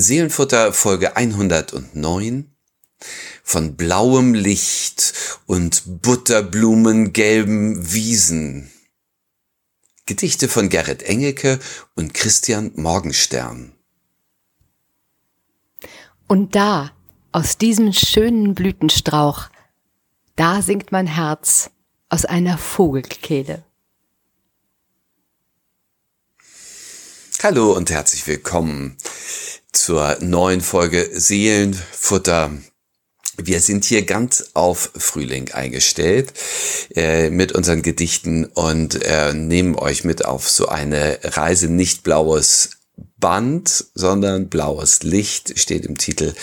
Seelenfutter Folge 109 von blauem Licht und butterblumengelben Wiesen. Gedichte von Gerrit Engelke und Christian Morgenstern. Und da, aus diesem schönen Blütenstrauch, da singt mein Herz aus einer Vogelkehle. Hallo und herzlich willkommen zur neuen Folge Seelenfutter. Wir sind hier ganz auf Frühling eingestellt äh, mit unseren Gedichten und äh, nehmen euch mit auf so eine Reise nicht blaues Band, sondern blaues Licht steht im Titel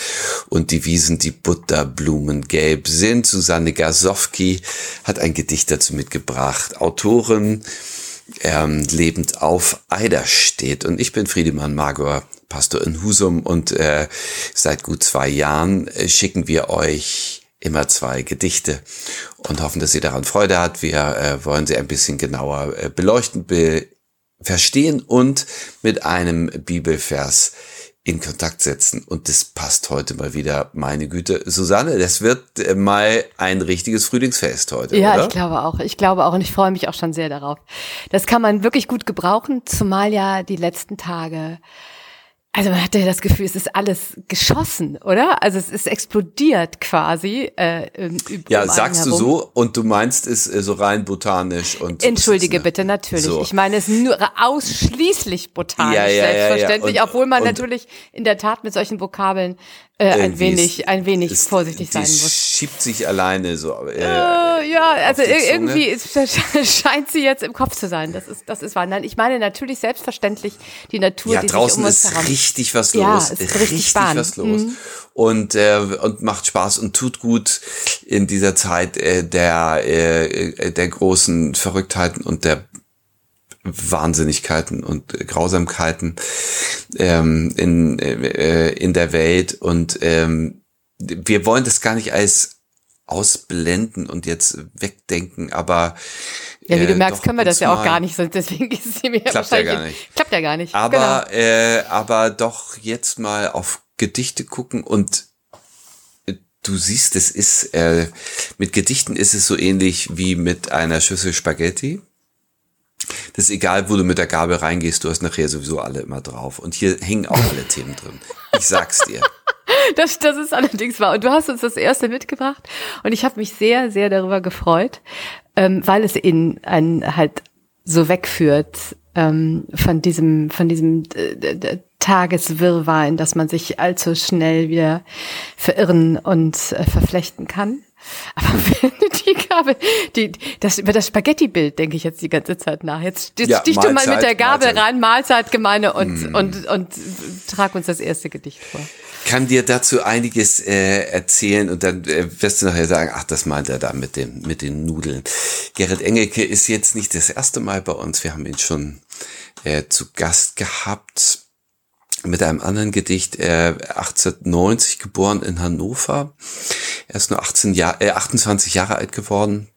und die Wiesen, die Butterblumen gelb sind. Susanne Gasowski hat ein Gedicht dazu mitgebracht. Autorin ähm, lebend auf Eider steht. Und ich bin Friedemann Magor, Pastor in Husum und äh, seit gut zwei Jahren äh, schicken wir euch immer zwei Gedichte und hoffen, dass ihr daran Freude habt. Wir äh, wollen sie ein bisschen genauer äh, beleuchten, be verstehen und mit einem Bibelvers in Kontakt setzen. Und das passt heute mal wieder, meine Güte. Susanne, das wird äh, mal ein richtiges Frühlingsfest heute. Ja, oder? ich glaube auch. Ich glaube auch und ich freue mich auch schon sehr darauf. Das kann man wirklich gut gebrauchen, zumal ja die letzten Tage also man hatte das Gefühl, es ist alles geschossen, oder? Also es ist explodiert quasi. Äh, ja, sagst du so und du meinst es äh, so rein botanisch und. Entschuldige ne? bitte, natürlich. So. Ich meine es nur ausschließlich botanisch, ja, ja, selbstverständlich, ja, und, obwohl man natürlich in der Tat mit solchen Vokabeln äh, ein wenig, ein wenig ist, vorsichtig sein muss. Schiebt sich alleine so. Äh, äh, ja, also irgendwie ist, scheint sie jetzt im Kopf zu sein. Das ist, das ist wahr. Nein, ich meine natürlich selbstverständlich die Natur, ja, die draußen um ist herum. richtig was los. Ja, ist richtig, richtig was los. Mhm. Und äh, und macht Spaß und tut gut in dieser Zeit äh, der äh, der großen Verrücktheiten und der Wahnsinnigkeiten und Grausamkeiten ähm, in, äh, in der Welt. Und ähm, wir wollen das gar nicht als ausblenden und jetzt wegdenken, aber ja, wie du äh, merkst, können wir das ja auch gar nicht, deswegen ist sie mir klappt ja gar nicht. Klappt ja gar nicht. Aber genau. äh, aber doch jetzt mal auf Gedichte gucken und äh, du siehst, es ist äh, mit Gedichten ist es so ähnlich wie mit einer Schüssel Spaghetti. Das ist egal, wo du mit der Gabel reingehst, du hast nachher sowieso alle immer drauf. Und hier hängen auch alle Themen drin. Ich sag's dir. Das, das ist allerdings wahr. Und du hast uns das erste mitgebracht. Und ich habe mich sehr, sehr darüber gefreut, ähm, weil es in einen halt so wegführt ähm, von diesem, von diesem äh, Tageswirrwarr, in das man sich allzu schnell wieder verirren und äh, verflechten kann. Aber wenn die Gabel, die, das, über das Spaghetti-Bild denke ich jetzt die ganze Zeit nach. Jetzt, jetzt ja, stich du mal mit der Gabel Mahlzeit. ran, Mahlzeitgemeinde und, mm. und, und trag uns das erste Gedicht vor. Kann dir dazu einiges äh, erzählen und dann äh, wirst du nachher sagen, ach, das meint er da mit dem, mit den Nudeln. Gerrit Engelke ist jetzt nicht das erste Mal bei uns. Wir haben ihn schon äh, zu Gast gehabt mit einem anderen Gedicht, äh, 1890 geboren in Hannover. Er ist nur 18 Jahr, äh, 28 Jahre alt geworden.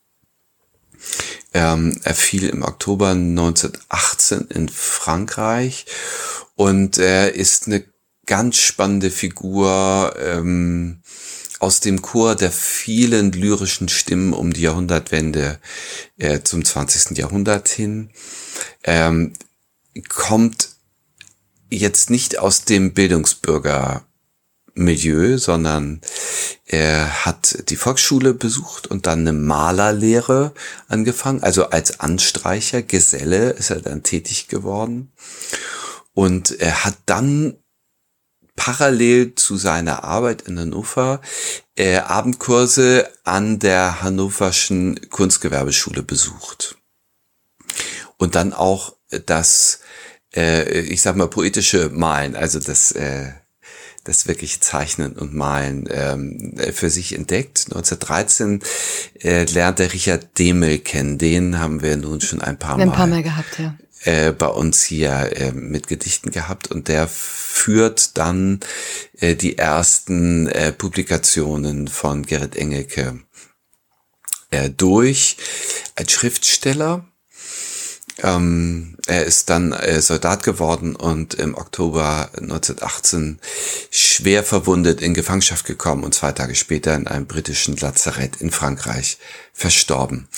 Ähm, er fiel im Oktober 1918 in Frankreich und er ist eine ganz spannende Figur ähm, aus dem Chor der vielen lyrischen Stimmen um die Jahrhundertwende äh, zum 20. Jahrhundert hin. Ähm, kommt jetzt nicht aus dem Bildungsbürgermilieu, sondern er hat die Volksschule besucht und dann eine Malerlehre angefangen. Also als Anstreicher, Geselle ist er dann tätig geworden. Und er hat dann parallel zu seiner Arbeit in Hannover äh, Abendkurse an der Hannoverschen Kunstgewerbeschule besucht. Und dann auch das äh, ich sag mal, poetische Malen, also das, äh, das wirklich Zeichnen und Malen ähm, für sich entdeckt. 1913 äh, lernte Richard Demel kennen. Den haben wir nun schon ein paar Mal, ein paar Mal gehabt, ja. Äh, bei uns hier äh, mit Gedichten gehabt und der führt dann äh, die ersten äh, Publikationen von Gerrit Engelke äh, durch als Schriftsteller Ähm, er ist dann äh, Soldat geworden und im Oktober 1918 schwer verwundet in Gefangenschaft gekommen und zwei Tage später in einem britischen Lazarett in Frankreich verstorben.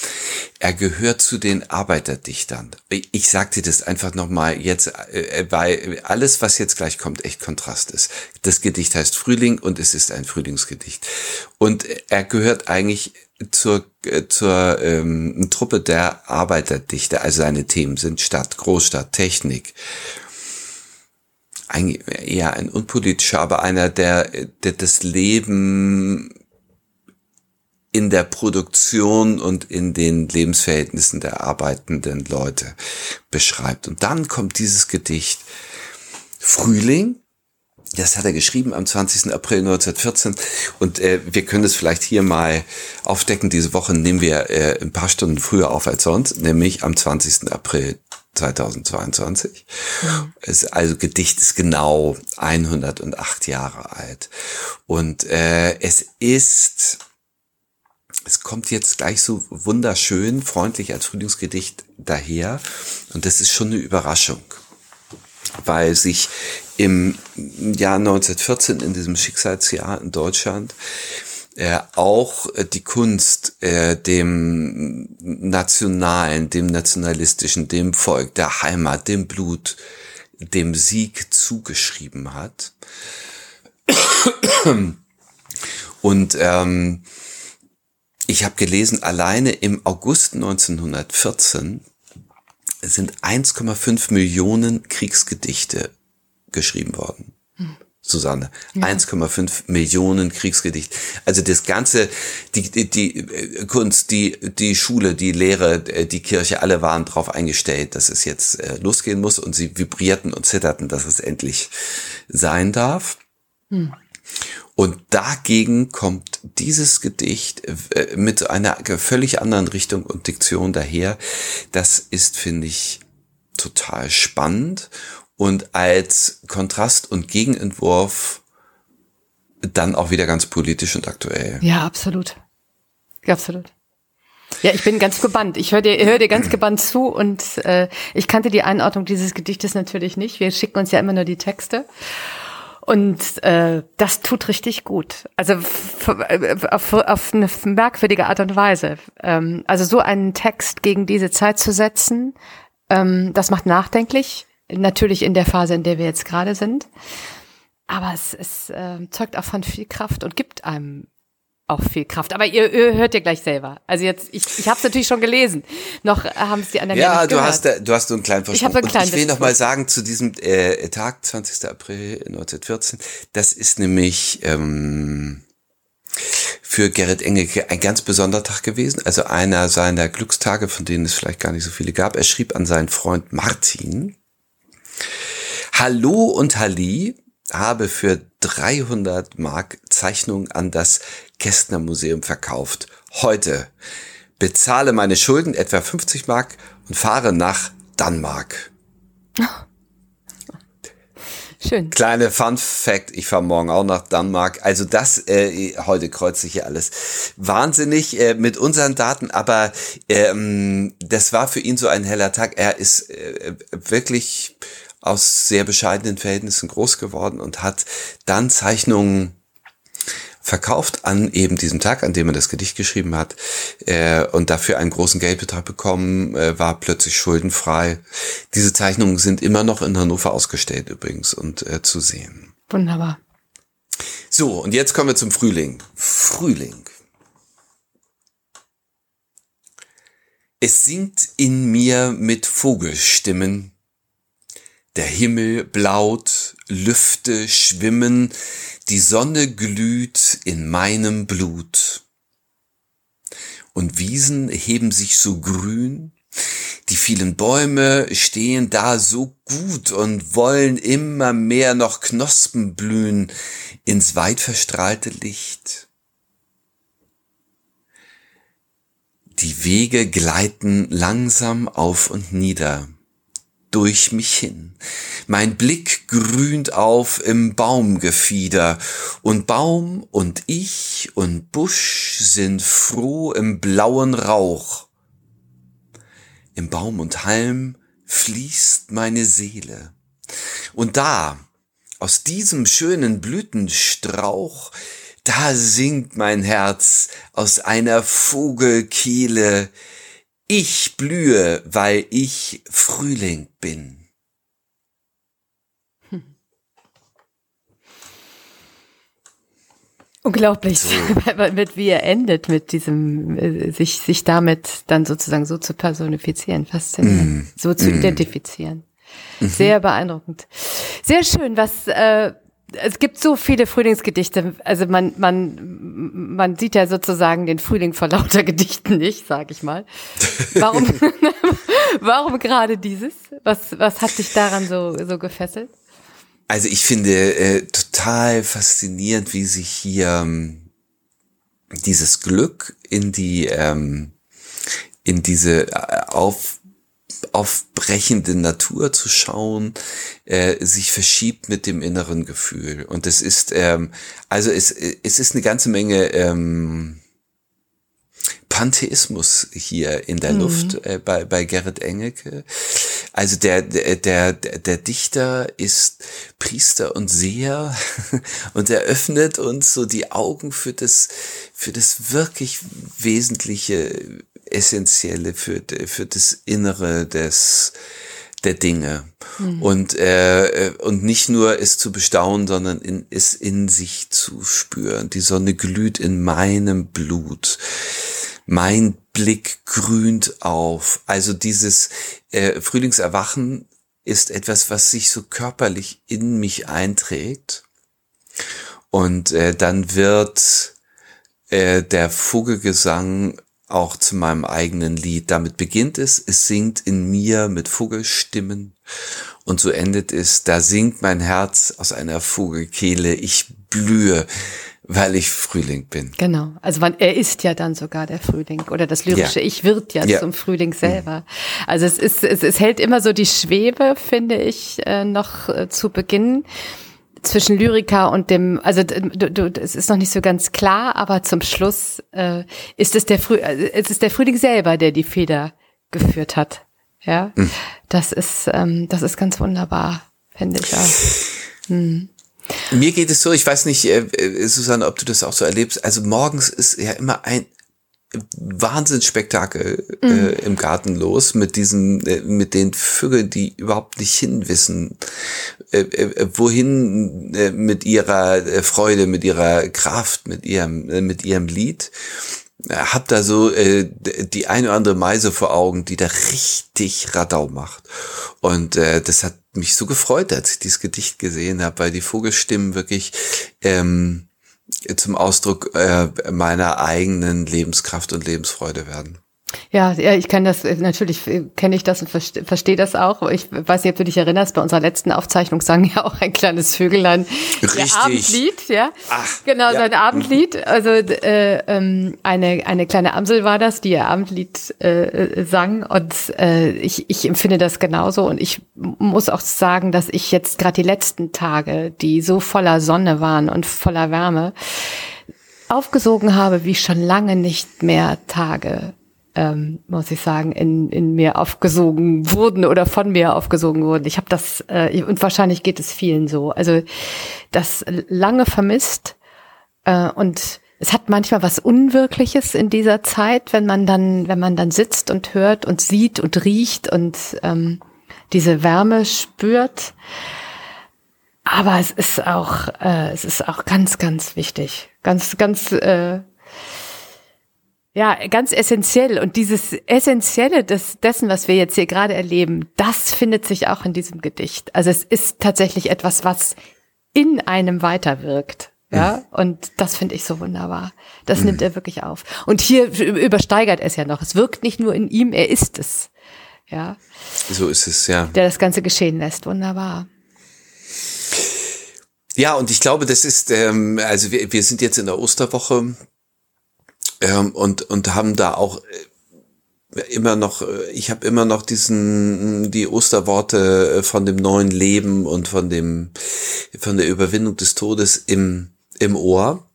Er gehört zu den Arbeiterdichtern. Ich sagte das einfach nochmal jetzt, äh, weil alles, was jetzt gleich kommt, echt Kontrast ist. Das Gedicht heißt Frühling und es ist ein Frühlingsgedicht. Und er gehört eigentlich zur, äh, zur ähm, Truppe der Arbeiterdichter. Also seine Themen sind Stadt, Großstadt, Technik. Eigentlich eher ein unpolitischer, aber einer, der, der das Leben in der Produktion und in den Lebensverhältnissen der arbeitenden Leute beschreibt. Und dann kommt dieses Gedicht Frühling, das hat er geschrieben am 20. April 1914 und äh, wir können es vielleicht hier mal aufdecken. Diese Woche nehmen wir äh, ein paar Stunden früher auf als sonst, nämlich am 20. April 2022. Mhm. Es, also Gedicht ist genau 108 Jahre alt und äh, es ist es kommt jetzt gleich so wunderschön, freundlich als Frühlingsgedicht daher. Und das ist schon eine Überraschung, weil sich im Jahr 1914 in diesem Schicksalsjahr in Deutschland äh, auch die Kunst äh, dem nationalen, dem nationalistischen, dem Volk, der Heimat, dem Blut, dem Sieg zugeschrieben hat. Und ähm, ich habe gelesen, alleine im August 1914 sind 1,5 Millionen Kriegsgedichte geschrieben worden. Susanne, ja. 1,5 Millionen Kriegsgedichte. Also das ganze, die, die, die äh, Kunst, die, die Schule, die Lehre, äh, die Kirche, alle waren darauf eingestellt, dass es jetzt äh, losgehen muss und sie vibrierten und zitterten, dass es endlich sein darf. Hm. Und dagegen kommt dieses Gedicht mit einer völlig anderen Richtung und Diktion daher. Das ist, finde ich, total spannend und als Kontrast und Gegenentwurf dann auch wieder ganz politisch und aktuell. Ja, absolut. Absolut. Ja, ich bin ganz gebannt. Ich höre dir, hör dir ganz gebannt zu und äh, ich kannte die Einordnung dieses Gedichtes natürlich nicht. Wir schicken uns ja immer nur die Texte. Und äh, das tut richtig gut. Also auf, auf eine merkwürdige Art und Weise. Ähm, also so einen Text gegen diese Zeit zu setzen, ähm, das macht nachdenklich. Natürlich in der Phase, in der wir jetzt gerade sind. Aber es, es äh, zeugt auch von viel Kraft und gibt einem auch viel Kraft. Aber ihr, ihr hört ja gleich selber. Also jetzt, ich, ich habe es natürlich schon gelesen. Noch haben es die anderen ja, nicht du gehört. hast, du hast so einen kleinen Vorsprung. Ich, einen kleinen und ich will noch mal sagen zu diesem äh, Tag, 20. April 1914, das ist nämlich ähm, für Gerrit Engelke ein ganz besonderer Tag gewesen. Also einer seiner Glückstage, von denen es vielleicht gar nicht so viele gab. Er schrieb an seinen Freund Martin, Hallo und Halli, habe für 300 Mark Zeichnung an das Kästner Museum verkauft. Heute bezahle meine Schulden etwa 50 Mark und fahre nach Danmark. Schön. Kleine Fun Fact, ich fahre morgen auch nach Danmark. Also das, äh, heute kreuzt sich hier alles wahnsinnig äh, mit unseren Daten, aber ähm, das war für ihn so ein heller Tag. Er ist äh, wirklich aus sehr bescheidenen Verhältnissen groß geworden und hat dann Zeichnungen verkauft an eben diesem Tag, an dem er das Gedicht geschrieben hat äh, und dafür einen großen Geldbetrag bekommen, äh, war plötzlich schuldenfrei. Diese Zeichnungen sind immer noch in Hannover ausgestellt übrigens und äh, zu sehen. Wunderbar. So, und jetzt kommen wir zum Frühling. Frühling. Es singt in mir mit Vogelstimmen der Himmel blaut, Lüfte schwimmen, die Sonne glüht in meinem Blut. Und Wiesen heben sich so grün, die vielen Bäume stehen da so gut und wollen immer mehr noch Knospen blühen ins weit verstrahlte Licht. Die Wege gleiten langsam auf und nieder durch mich hin. Mein Blick grünt auf im Baumgefieder und Baum und ich und Busch sind froh im blauen Rauch. im Baum und Halm fließt meine Seele. Und da, aus diesem schönen Blütenstrauch, da singt mein Herz aus einer Vogelkehle, ich blühe, weil ich Frühling bin. Unglaublich, so. mit wie er endet, mit diesem, äh, sich, sich damit dann sozusagen so zu personifizieren, faszinierend, mm. so zu mm. identifizieren. Mhm. Sehr beeindruckend. Sehr schön, was, äh, es gibt so viele Frühlingsgedichte. Also man, man, man sieht ja sozusagen den Frühling vor lauter Gedichten nicht, sag ich mal. Warum, warum gerade dieses? Was, was hat dich daran so, so gefesselt? Also ich finde äh, total faszinierend, wie sich hier ähm, dieses Glück in die ähm, in diese äh, auf aufbrechende Natur zu schauen, äh, sich verschiebt mit dem inneren Gefühl. Und es ist, ähm, also es, es ist eine ganze Menge ähm, Pantheismus hier in der mhm. Luft äh, bei, bei Gerrit Engelke. Also der, der, der, der Dichter ist Priester und Seher und er öffnet uns so die Augen für das, für das wirklich Wesentliche, Essentielle, für, für das Innere des, der Dinge. Mhm. Und, äh, und nicht nur es zu bestaunen, sondern in, es in sich zu spüren. Die Sonne glüht in meinem Blut mein Blick grünt auf. Also dieses äh, Frühlingserwachen ist etwas, was sich so körperlich in mich einträgt. Und äh, dann wird äh, der Vogelgesang auch zu meinem eigenen Lied. Damit beginnt es, es singt in mir mit Vogelstimmen und so endet es, da singt mein Herz aus einer Vogelkehle, ich blühe weil ich Frühling bin. Genau. Also man, er ist ja dann sogar der Frühling oder das lyrische ja. Ich wird ja, ja, zum Frühling selber. Also es ist, es, es hält immer so die Schwebe, finde ich, äh, noch äh, zu Beginn zwischen Lyriker und dem, also du, du, es ist noch nicht so ganz klar, aber zum Schluss äh, ist es der Früh, äh, es ist der Frühling selber, der die Feder geführt hat. Ja, mhm. das ist, ähm, das ist ganz wunderbar, finde ich auch. Hm. Mir geht es so, ich weiß nicht, äh, äh, Susanne, ob du das auch so erlebst. Also morgens ist ja immer ein Wahnsinnsspektakel äh, mhm. im Garten los mit diesen, äh, mit den Vögeln, die überhaupt nicht hinwissen, äh, äh, wohin mit ihrer Freude, mit ihrer Kraft, mit ihrem, mit ihrem Lied hab da so äh, die eine oder andere Meise vor Augen, die da richtig Radau macht. Und äh, das hat mich so gefreut, als ich dieses Gedicht gesehen habe, weil die Vogelstimmen wirklich ähm, zum Ausdruck äh, meiner eigenen Lebenskraft und Lebensfreude werden. Ja, ja, ich kann das, natürlich kenne ich das und verstehe versteh das auch. Ich weiß nicht, ob du dich erinnerst, bei unserer letzten Aufzeichnung sang ja auch ein kleines Vögelein Richtig. Abendlied, ja. Ach, genau, ja. sein Abendlied. Also äh, ähm, eine, eine kleine Amsel war das, die ihr Abendlied äh, sang. Und äh, ich, ich empfinde das genauso. Und ich muss auch sagen, dass ich jetzt gerade die letzten Tage, die so voller Sonne waren und voller Wärme, aufgesogen habe, wie schon lange nicht mehr Tage ähm, muss ich sagen, in, in mir aufgesogen wurden oder von mir aufgesogen wurden. Ich habe das, äh, und wahrscheinlich geht es vielen so. Also das lange vermisst äh, und es hat manchmal was Unwirkliches in dieser Zeit, wenn man dann, wenn man dann sitzt und hört und sieht und riecht und ähm, diese Wärme spürt. Aber es ist auch, äh, es ist auch ganz, ganz wichtig, ganz, ganz äh, ja, ganz essentiell. Und dieses Essentielle des, dessen, was wir jetzt hier gerade erleben, das findet sich auch in diesem Gedicht. Also es ist tatsächlich etwas, was in einem weiterwirkt. Ja, und das finde ich so wunderbar. Das mhm. nimmt er wirklich auf. Und hier übersteigert es ja noch. Es wirkt nicht nur in ihm, er ist es. Ja. So ist es, ja. Der das Ganze geschehen lässt. Wunderbar. Ja, und ich glaube, das ist, ähm, also wir, wir sind jetzt in der Osterwoche ähm, und, und haben da auch äh, immer noch, äh, ich habe immer noch diesen, die Osterworte äh, von dem neuen Leben und von dem, von der Überwindung des Todes im, im Ohr.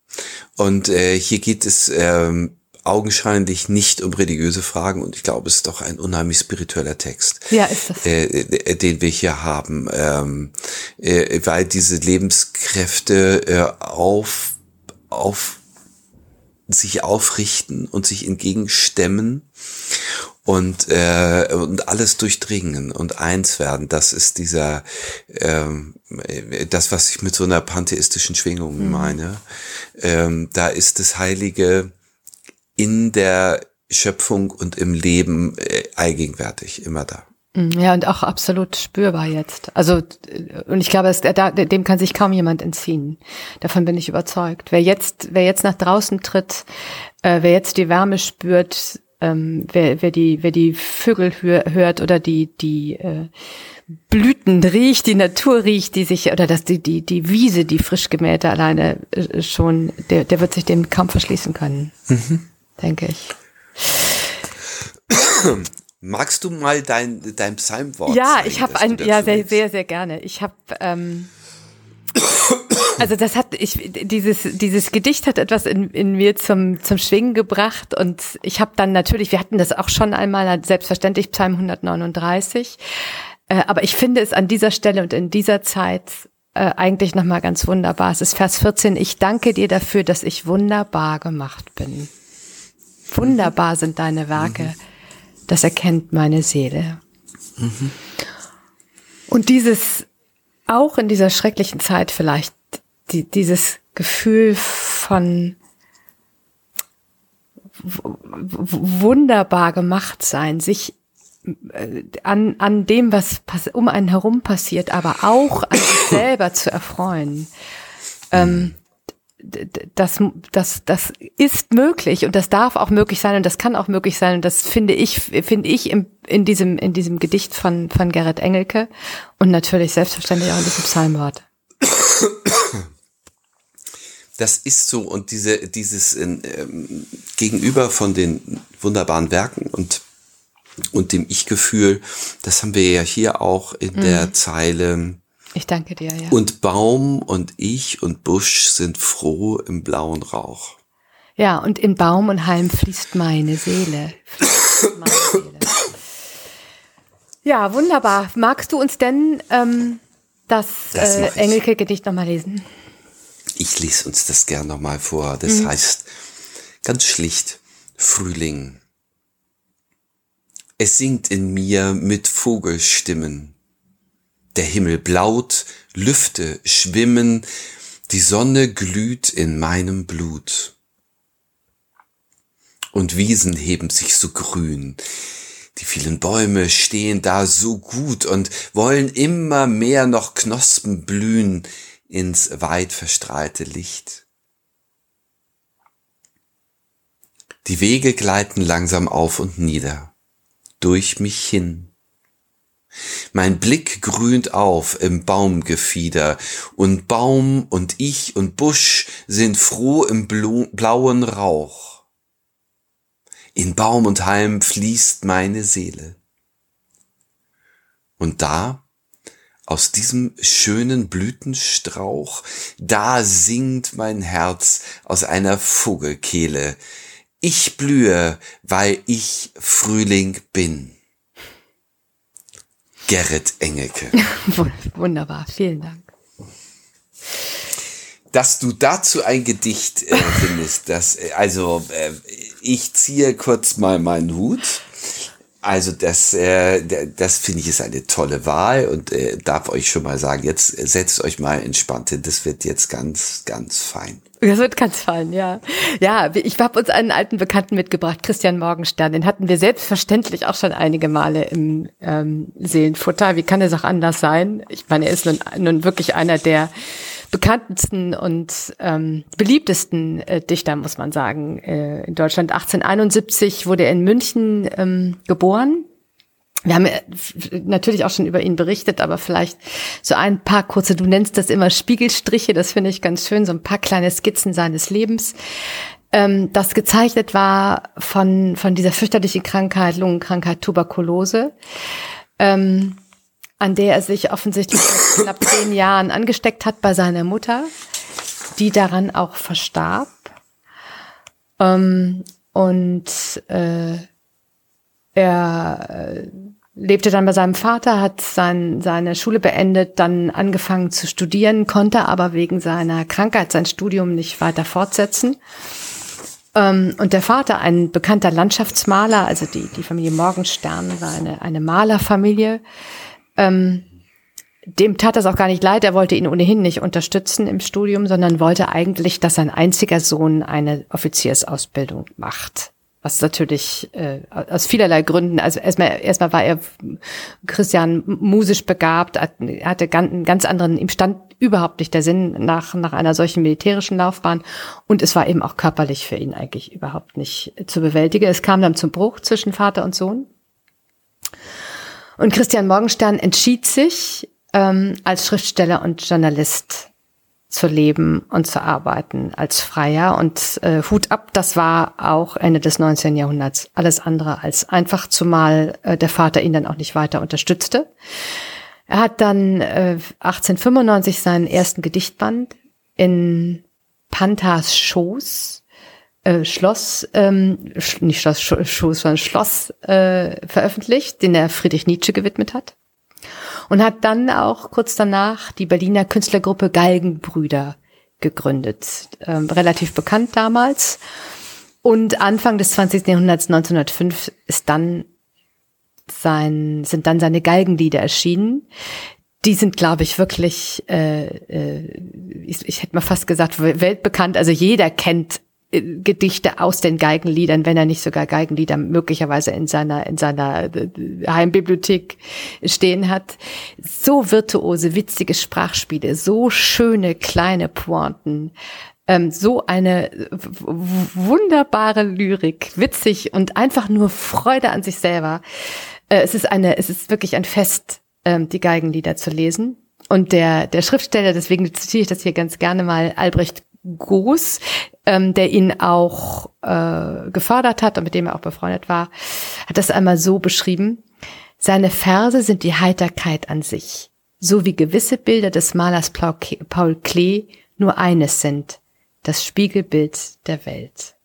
Und äh, hier geht es ähm, augenscheinlich nicht um religiöse Fragen und ich glaube, es ist doch ein unheimlich spiritueller Text, ja, ist das. Äh, äh, den wir hier haben, ähm, äh, weil diese Lebenskräfte äh, auf, auf sich aufrichten und sich entgegenstemmen und äh, und alles durchdringen und eins werden. Das ist dieser ähm, das, was ich mit so einer pantheistischen Schwingung mhm. meine. Ähm, da ist das Heilige in der Schöpfung und im Leben äh, allgegenwärtig, immer da. Mhm, ja, und auch absolut spürbar jetzt. Also, und ich glaube, es, da, dem kann sich kaum jemand entziehen. Davon bin ich überzeugt. Wer jetzt, wer jetzt nach draußen tritt, äh, wer jetzt die Wärme spürt, ähm, wer, wer die, wer die Vögel hör, hört oder die, die äh, Blüten riecht, die Natur riecht, die sich, oder das, die, die, die Wiese, die frisch gemähte alleine äh, schon, der, der wird sich dem kaum verschließen können. Mhm. Denke ich. Magst du mal dein, dein Psalmwort? Ja, zeigen, ich habe ein, ja, sehr, sehr, sehr gerne. Ich habe, ähm, also das hat, ich, dieses, dieses Gedicht hat etwas in, in mir zum, zum Schwingen gebracht und ich habe dann natürlich, wir hatten das auch schon einmal, selbstverständlich Psalm 139, äh, aber ich finde es an dieser Stelle und in dieser Zeit äh, eigentlich nochmal ganz wunderbar. Es ist Vers 14, ich danke dir dafür, dass ich wunderbar gemacht bin. Wunderbar sind deine Werke. Mhm das erkennt meine Seele. Mhm. Und dieses, auch in dieser schrecklichen Zeit vielleicht, die, dieses Gefühl von wunderbar gemacht sein, sich äh, an, an dem, was um einen herum passiert, aber auch an sich selber zu erfreuen. Ähm, das, das, das ist möglich und das darf auch möglich sein und das kann auch möglich sein und das finde ich, finde ich im, in diesem, in diesem Gedicht von, von Gerrit Engelke und natürlich selbstverständlich auch in diesem Psalmwort. Das ist so und diese, dieses ähm, Gegenüber von den wunderbaren Werken und und dem Ich-Gefühl, das haben wir ja hier auch in mhm. der Zeile ich danke dir, ja. Und Baum und ich und Busch sind froh im blauen Rauch. Ja, und in Baum und Halm fließt meine Seele. Fließt meine Seele. Ja, wunderbar. Magst du uns denn ähm, das, das äh, Engelke-Gedicht nochmal lesen? Ich lese uns das gern nochmal vor. Das mhm. heißt ganz schlicht Frühling. Es singt in mir mit Vogelstimmen der Himmel blaut, Lüfte schwimmen, die Sonne glüht in meinem Blut. Und Wiesen heben sich so grün, die vielen Bäume stehen da so gut und wollen immer mehr noch Knospen blühen ins weit verstrahlte Licht. Die Wege gleiten langsam auf und nieder, durch mich hin. Mein Blick grünt auf im Baumgefieder, und Baum und ich und Busch sind froh im blauen Rauch. In Baum und Halm fließt meine Seele. Und da, aus diesem schönen Blütenstrauch, da singt mein Herz aus einer Vogelkehle. Ich blühe, weil ich Frühling bin. Gerrit Engelke. Wunderbar, vielen Dank. Dass du dazu ein Gedicht äh, findest, das, äh, also äh, ich ziehe kurz mal meinen Hut. Also das, äh, das finde ich ist eine tolle Wahl und äh, darf euch schon mal sagen, jetzt setzt euch mal entspannt hin, das wird jetzt ganz, ganz fein. Das wird ganz fein, ja. Ja, ich habe uns einen alten Bekannten mitgebracht, Christian Morgenstern. Den hatten wir selbstverständlich auch schon einige Male im ähm, Seelenfutter. Wie kann es auch anders sein? Ich meine, er ist nun, nun wirklich einer der bekanntesten und ähm, beliebtesten äh, Dichter, muss man sagen, äh, in Deutschland. 1871 wurde er in München ähm, geboren. Wir haben natürlich auch schon über ihn berichtet, aber vielleicht so ein paar kurze, du nennst das immer Spiegelstriche, das finde ich ganz schön, so ein paar kleine Skizzen seines Lebens, ähm, das gezeichnet war von, von dieser fürchterlichen Krankheit, Lungenkrankheit, Tuberkulose, ähm, an der er sich offensichtlich vor knapp zehn Jahren angesteckt hat bei seiner Mutter, die daran auch verstarb. Ähm, und äh, er äh, lebte dann bei seinem Vater, hat sein, seine Schule beendet, dann angefangen zu studieren, konnte aber wegen seiner Krankheit sein Studium nicht weiter fortsetzen. Ähm, und der Vater, ein bekannter Landschaftsmaler, also die, die Familie Morgenstern war eine, eine Malerfamilie, ähm, dem tat das auch gar nicht leid. Er wollte ihn ohnehin nicht unterstützen im Studium, sondern wollte eigentlich, dass sein einziger Sohn eine Offiziersausbildung macht. Was natürlich äh, aus vielerlei Gründen, also erstmal, erstmal war er Christian musisch begabt, hatte ganz, einen ganz anderen, ihm stand überhaupt nicht der Sinn nach, nach einer solchen militärischen Laufbahn. Und es war eben auch körperlich für ihn eigentlich überhaupt nicht zu bewältigen. Es kam dann zum Bruch zwischen Vater und Sohn. Und Christian Morgenstern entschied sich, ähm, als Schriftsteller und Journalist zu leben und zu arbeiten als Freier. Und äh, Hut ab, das war auch Ende des 19. Jahrhunderts alles andere als einfach, zumal äh, der Vater ihn dann auch nicht weiter unterstützte. Er hat dann äh, 1895 seinen ersten Gedichtband in Panthas Schoß, äh, Schloss, ähm, nicht Schloss, Schoß, sondern Schloss äh, veröffentlicht, den er Friedrich Nietzsche gewidmet hat und hat dann auch kurz danach die Berliner Künstlergruppe Galgenbrüder gegründet, ähm, relativ bekannt damals. Und Anfang des 20. Jahrhunderts, 1905, ist dann sein, sind dann seine Galgenlieder erschienen. Die sind, glaube ich, wirklich, äh, äh, ich, ich hätte mal fast gesagt, weltbekannt. Also jeder kennt Gedichte aus den Geigenliedern, wenn er nicht sogar Geigenlieder möglicherweise in seiner, in seiner äh, Heimbibliothek stehen hat. So virtuose, witzige Sprachspiele, so schöne kleine Pointen, ähm, so eine wunderbare Lyrik, witzig und einfach nur Freude an sich selber. Äh, es ist eine, es ist wirklich ein Fest, ähm, die Geigenlieder zu lesen. Und der, der Schriftsteller, deswegen zitiere ich das hier ganz gerne mal, Albrecht Goos, ähm, der ihn auch äh, gefördert hat und mit dem er auch befreundet war, hat das einmal so beschrieben. Seine Verse sind die Heiterkeit an sich, so wie gewisse Bilder des Malers Paul Klee nur eines sind, das Spiegelbild der Welt.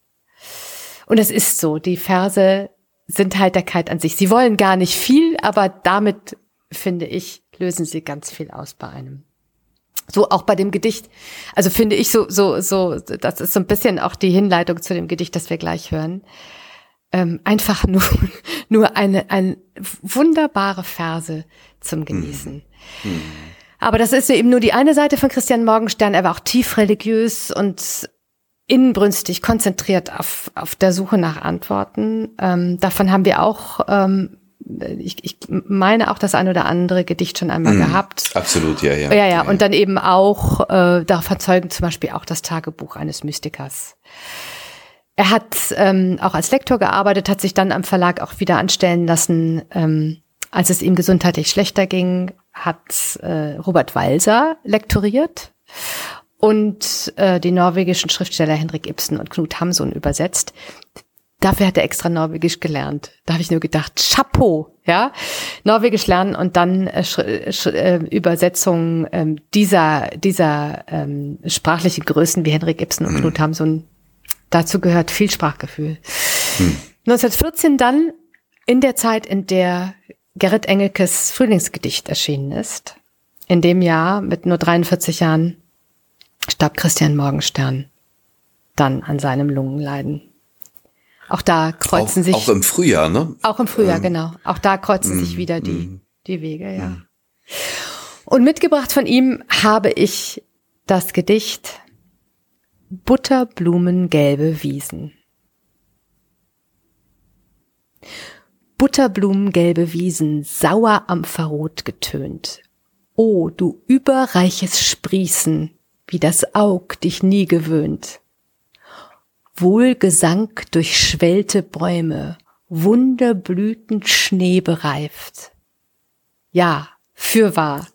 Und es ist so, die Verse sind Heiterkeit an sich. Sie wollen gar nicht viel, aber damit, finde ich, lösen sie ganz viel aus bei einem. So auch bei dem Gedicht. Also finde ich so, so, so, das ist so ein bisschen auch die Hinleitung zu dem Gedicht, das wir gleich hören. Ähm, einfach nur, nur eine, eine wunderbare Verse zum Genießen. Mhm. Aber das ist eben nur die eine Seite von Christian Morgenstern. Er war auch tief religiös und inbrünstig konzentriert auf, auf der Suche nach Antworten. Ähm, davon haben wir auch ähm, ich, ich meine auch das ein oder andere Gedicht schon einmal mm, gehabt. Absolut, ja, ja. Ja, ja. Und dann eben auch, äh, davon zeugen zum Beispiel auch das Tagebuch eines Mystikers. Er hat ähm, auch als Lektor gearbeitet, hat sich dann am Verlag auch wieder anstellen lassen, ähm, als es ihm gesundheitlich schlechter ging, hat äh, Robert Walser lektoriert und äh, die norwegischen Schriftsteller Henrik Ibsen und Knut Hamsun übersetzt. Dafür hat er extra Norwegisch gelernt. Da habe ich nur gedacht, Chapeau, ja, Norwegisch lernen und dann äh, äh, Übersetzungen ähm, dieser dieser ähm, sprachlichen Größen wie Henrik Ibsen und mhm. Knut Hamsun. Dazu gehört viel Sprachgefühl. Mhm. 1914 dann in der Zeit, in der Gerrit Engelkes Frühlingsgedicht erschienen ist. In dem Jahr mit nur 43 Jahren starb Christian Morgenstern dann an seinem Lungenleiden. Auch da kreuzen auch, sich. Auch im Frühjahr, ne? Auch im Frühjahr, ähm, genau. Auch da kreuzen mm, sich wieder die, mm, die Wege, ja. Mm. Und mitgebracht von ihm habe ich das Gedicht Butterblumengelbe Wiesen. Butterblumengelbe Wiesen, sauer am Verrot getönt. O, du überreiches Sprießen, wie das Aug dich nie gewöhnt. Wohlgesang durch schwellte Bäume, Wunderblüten Schnee bereift. Ja, fürwahr,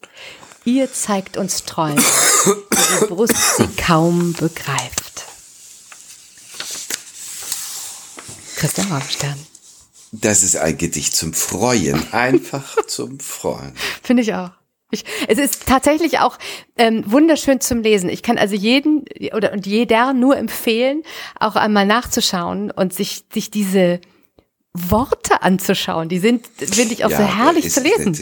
ihr zeigt uns Träume, die Brust sie kaum begreift. Christian Morgenstern. Das ist ein Gedicht zum Freuen, einfach zum Freuen. Finde ich auch. Ich, es ist tatsächlich auch ähm, wunderschön zum Lesen. Ich kann also jeden oder und jeder nur empfehlen, auch einmal nachzuschauen und sich sich diese Worte anzuschauen. Die sind, finde ich, auch ja, so herrlich zu lesen.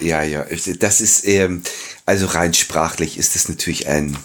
Ja, ja, das ist ähm, also rein sprachlich ist das natürlich ein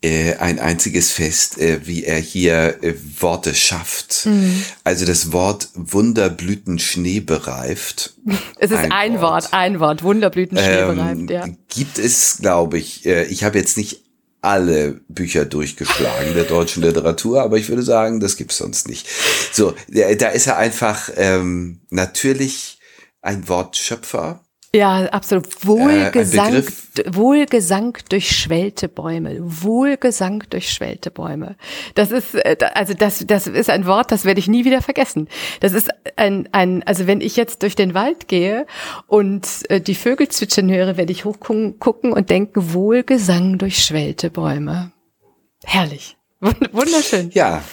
äh, ein einziges Fest, äh, wie er hier äh, Worte schafft. Mhm. Also das Wort Wunderblüten Schnee bereift. Es ist ein, ein Wort. Wort. ein Wort, Wunderblüten Schnee ähm, bereift, ja. Gibt es, glaube ich, äh, ich habe jetzt nicht alle Bücher durchgeschlagen der deutschen Literatur, aber ich würde sagen, das gibt's sonst nicht. So, da ist er einfach ähm, natürlich ein Wortschöpfer ja, absolut. Wohlgesang, äh, Wohlgesang durch schwellte Bäume. Wohlgesang durch schwellte Bäume. Das ist, äh, also das, das ist ein Wort, das werde ich nie wieder vergessen. Das ist ein, ein, also wenn ich jetzt durch den Wald gehe und äh, die Vögel zwitschern höre, werde ich hochgucken und denken, Wohlgesang durch schwellte Bäume. Herrlich. Wunderschön. Ja.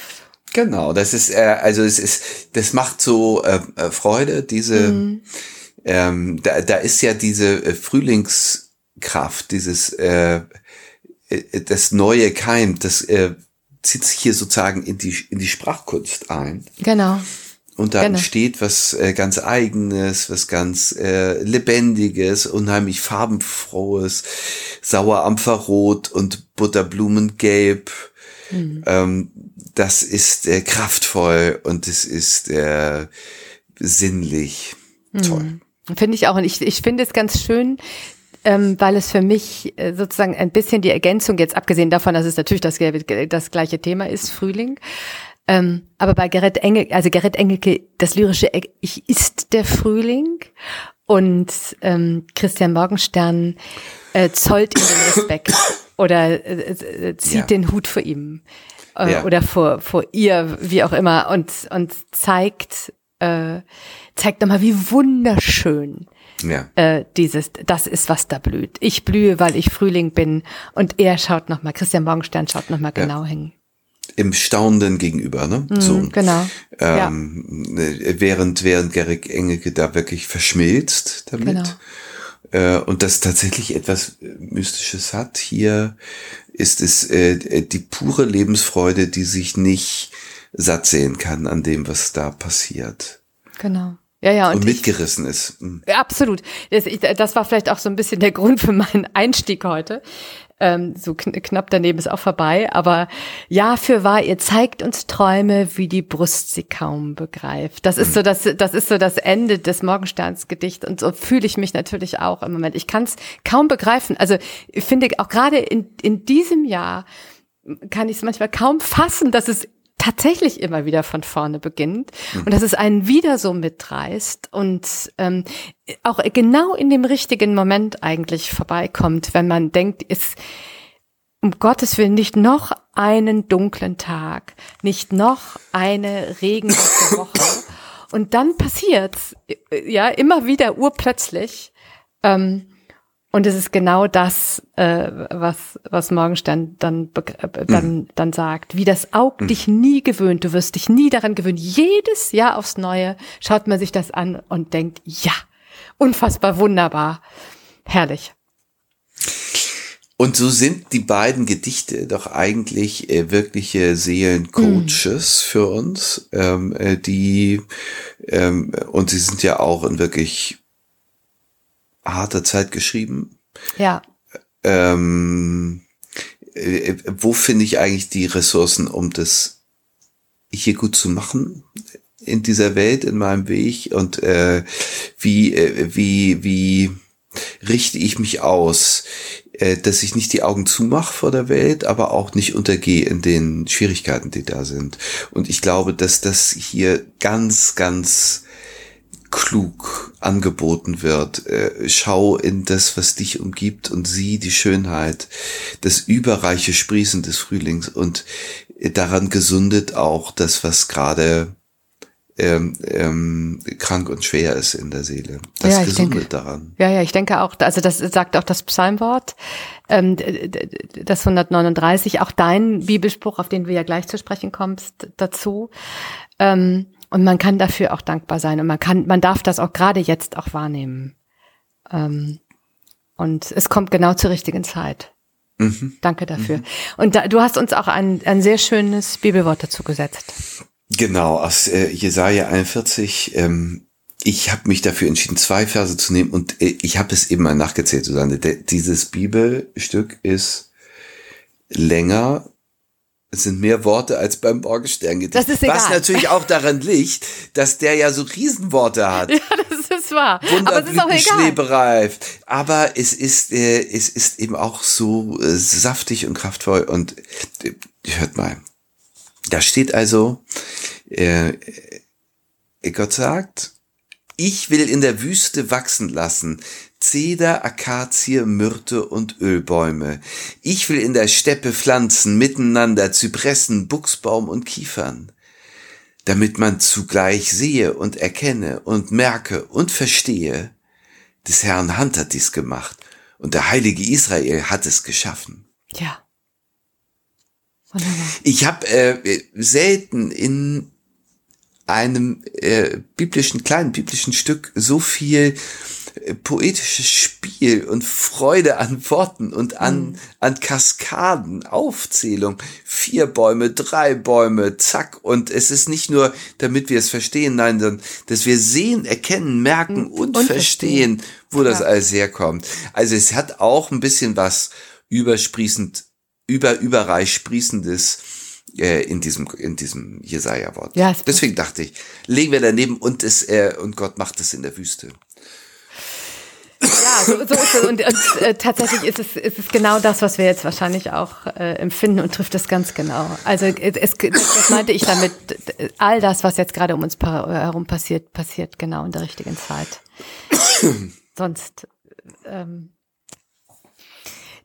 Genau, das ist, äh, also es ist, das macht so äh, äh Freude, diese, mm ähm, da, da ist ja diese äh, Frühlingskraft, dieses äh, äh, das neue Keim, das äh, zieht sich hier sozusagen in die in die Sprachkunst ein. Genau. Und da genau. entsteht was äh, ganz Eigenes, was ganz äh, Lebendiges, unheimlich farbenfrohes, Sauerampferrot und Butterblumengelb. Mhm. Ähm, das ist äh, kraftvoll und es ist äh, sinnlich. Mhm. Toll. Finde ich auch. Und ich, ich finde es ganz schön, ähm, weil es für mich äh, sozusagen ein bisschen die Ergänzung, jetzt abgesehen davon, dass es natürlich das, das gleiche Thema ist, Frühling. Ähm, aber bei Gerrit Engel, also Gerrit Engelke, das lyrische Ich ist der Frühling und ähm, Christian Morgenstern äh, zollt ihm den Respekt oder äh, äh, zieht ja. den Hut vor ihm äh, ja. oder vor, vor ihr, wie auch immer, und, und zeigt, äh, zeigt nochmal, wie wunderschön ja. äh, dieses, das ist, was da blüht. Ich blühe, weil ich Frühling bin und er schaut nochmal, Christian Morgenstern schaut nochmal genau ja. hin. Im Staunenden gegenüber, ne? Mm, so. Genau. Ähm, ja. Äh, während, während Gerrit Engelke da wirklich verschmilzt damit. Genau. Äh, und das tatsächlich etwas Mystisches hat. Hier ist es äh, die pure Lebensfreude, die sich nicht satt sehen kann an dem, was da passiert. Genau. Ja, ja, und, und mitgerissen ich, ist. Mhm. Absolut. Das, ich, das, war vielleicht auch so ein bisschen der Grund für meinen Einstieg heute. Ähm, so kn knapp daneben ist auch vorbei. Aber ja, für wahr, ihr zeigt uns Träume, wie die Brust sie kaum begreift. Das ist mhm. so das, das ist so das Ende des Morgensternsgedichts. Und so fühle ich mich natürlich auch im Moment. Ich kann es kaum begreifen. Also ich finde auch gerade in, in diesem Jahr kann ich es manchmal kaum fassen, dass es tatsächlich immer wieder von vorne beginnt mhm. und dass es einen wieder so mitreißt und ähm, auch genau in dem richtigen Moment eigentlich vorbeikommt, wenn man denkt, es um Gottes Willen nicht noch einen dunklen Tag, nicht noch eine regenhafte Woche. Und dann passiert's, ja, immer wieder urplötzlich. Ähm, und es ist genau das, äh, was, was Morgenstern dann, äh, dann, mhm. dann sagt. Wie das Auge mhm. dich nie gewöhnt, du wirst dich nie daran gewöhnen. Jedes Jahr aufs Neue schaut man sich das an und denkt, ja, unfassbar wunderbar. Herrlich. Und so sind die beiden Gedichte doch eigentlich äh, wirkliche Seelencoaches mm. für uns, ähm, äh, die ähm, und sie sind ja auch in wirklich harter Zeit geschrieben. Ja. Ähm, äh, wo finde ich eigentlich die Ressourcen, um das hier gut zu machen in dieser Welt, in meinem Weg und äh, wie, äh, wie, wie richte ich mich aus, äh, dass ich nicht die Augen zumache vor der Welt, aber auch nicht untergehe in den Schwierigkeiten, die da sind. Und ich glaube, dass das hier ganz, ganz klug angeboten wird. Äh, schau in das, was dich umgibt und sieh die Schönheit, das überreiche Sprießen des Frühlings und daran gesundet auch das, was gerade ähm, ähm, krank und schwer ist in der Seele. Das ja, gesundet denke, daran. Ja, ja, ich denke auch, also das sagt auch das Psalmwort, ähm, das 139, auch dein Bibelspruch, auf den wir ja gleich zu sprechen kommst, dazu. Ähm, und man kann dafür auch dankbar sein und man kann, man darf das auch gerade jetzt auch wahrnehmen. Ähm, Und es kommt genau zur richtigen Zeit. Mhm. Danke dafür. Mhm. Und da, du hast uns auch ein, ein sehr schönes Bibelwort dazu gesetzt. Genau, aus äh, Jesaja 41. Ähm, ich habe mich dafür entschieden, zwei Verse zu nehmen und äh, ich habe es eben mal nachgezählt, Susanne. De, dieses Bibelstück ist länger es sind mehr Worte als beim Morgensterngedicht. Das ist egal. Was natürlich auch daran liegt, dass der ja so Riesenworte hat. Ja, das ist wahr. Aber es ist auch egal. Schneebereif. Aber es ist, äh, es ist eben auch so äh, saftig und kraftvoll und äh, hört mal. Da steht also, äh, Gott sagt, ich will in der Wüste wachsen lassen Zeder, Akazie, Myrte und Ölbäume. Ich will in der Steppe pflanzen, miteinander Zypressen, Buchsbaum und Kiefern, damit man zugleich sehe und erkenne und merke und verstehe, des Herrn Hand hat dies gemacht und der heilige Israel hat es geschaffen. Ja. Wunderbar. Ich habe äh, selten in einem äh, biblischen, kleinen biblischen Stück so viel poetisches Spiel und Freude an Worten und an, mhm. an Kaskaden, Aufzählung. Vier Bäume, drei Bäume, zack. Und es ist nicht nur, damit wir es verstehen, nein, sondern, dass wir sehen, erkennen, merken und, und verstehen, wo das ja. alles herkommt. Also es hat auch ein bisschen was übersprießend, über, überreich sprießendes, äh, in diesem in diesem Jesaja-Wort. Ja, Deswegen dachte ich, legen wir daneben und es äh, und Gott macht es in der Wüste. Ja, so, so ist es. Und, und äh, tatsächlich ist es, ist es genau das, was wir jetzt wahrscheinlich auch äh, empfinden und trifft es ganz genau. Also es, es, das meinte ich damit, all das, was jetzt gerade um uns herum passiert, passiert genau in der richtigen Zeit. Sonst ähm,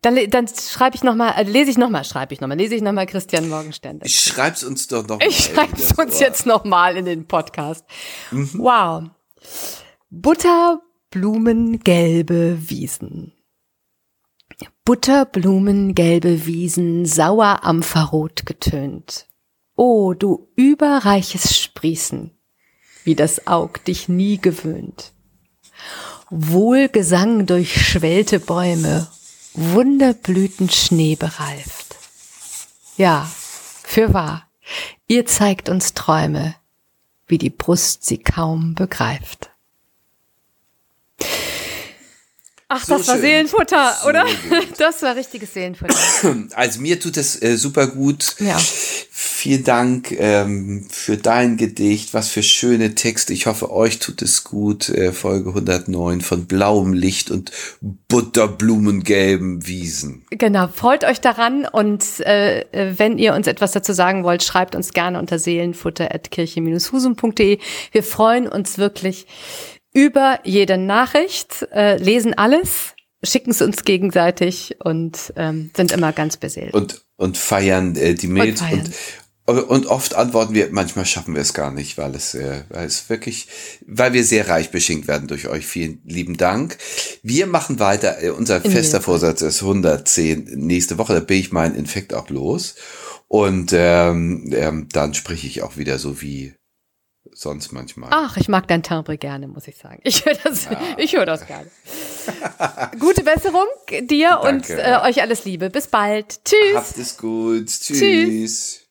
dann, dann schreibe ich nochmal, äh, lese ich nochmal, schreibe ich nochmal, lese ich nochmal Christian Morgenstern. Ich schreib's uns doch noch Ich schreib's uns jetzt nochmal in den Podcast. Mhm. Wow. Butter, Blumengelbe Wiesen. Butterblumengelbe Wiesen, sauer ampferrot getönt. O, du überreiches Sprießen, wie das Aug dich nie gewöhnt. Wohlgesang durchschwellte Bäume, Wunderblüten Schnee bereift. Ja, für wahr, ihr zeigt uns Träume, wie die Brust sie kaum begreift. Ach, so das war schön. Seelenfutter, so oder? Gut. Das war richtiges Seelenfutter. Also mir tut es äh, super gut. Ja. Vielen Dank ähm, für dein Gedicht. Was für schöne Texte. Ich hoffe, euch tut es gut. Äh, Folge 109 von blauem Licht und butterblumengelben Wiesen. Genau, freut euch daran und äh, wenn ihr uns etwas dazu sagen wollt, schreibt uns gerne unter seelenfutter.kirche-husum.de. Wir freuen uns wirklich über jede Nachricht, äh, lesen alles, schicken es uns gegenseitig und ähm, sind immer ganz beseelt. Und, und feiern äh, die Mails. Und, und, und, oft antworten wir, manchmal schaffen wir es gar nicht, weil es, äh, weil es wirklich, weil wir sehr reich beschenkt werden durch euch. Vielen lieben Dank. Wir machen weiter. Äh, unser In fester Vorsatz ist 110 nächste Woche. Da bin ich meinen Infekt auch los. Und ähm, ähm, dann spreche ich auch wieder so wie sonst manchmal. Ach, ich mag dein Timbre gerne, muss ich sagen. Ich höre das, ja. ich höre das gerne. Gute Besserung dir Danke. und äh, euch alles Liebe. Bis bald. Tschüss. Habt es gut. Tschüss. Tschüss.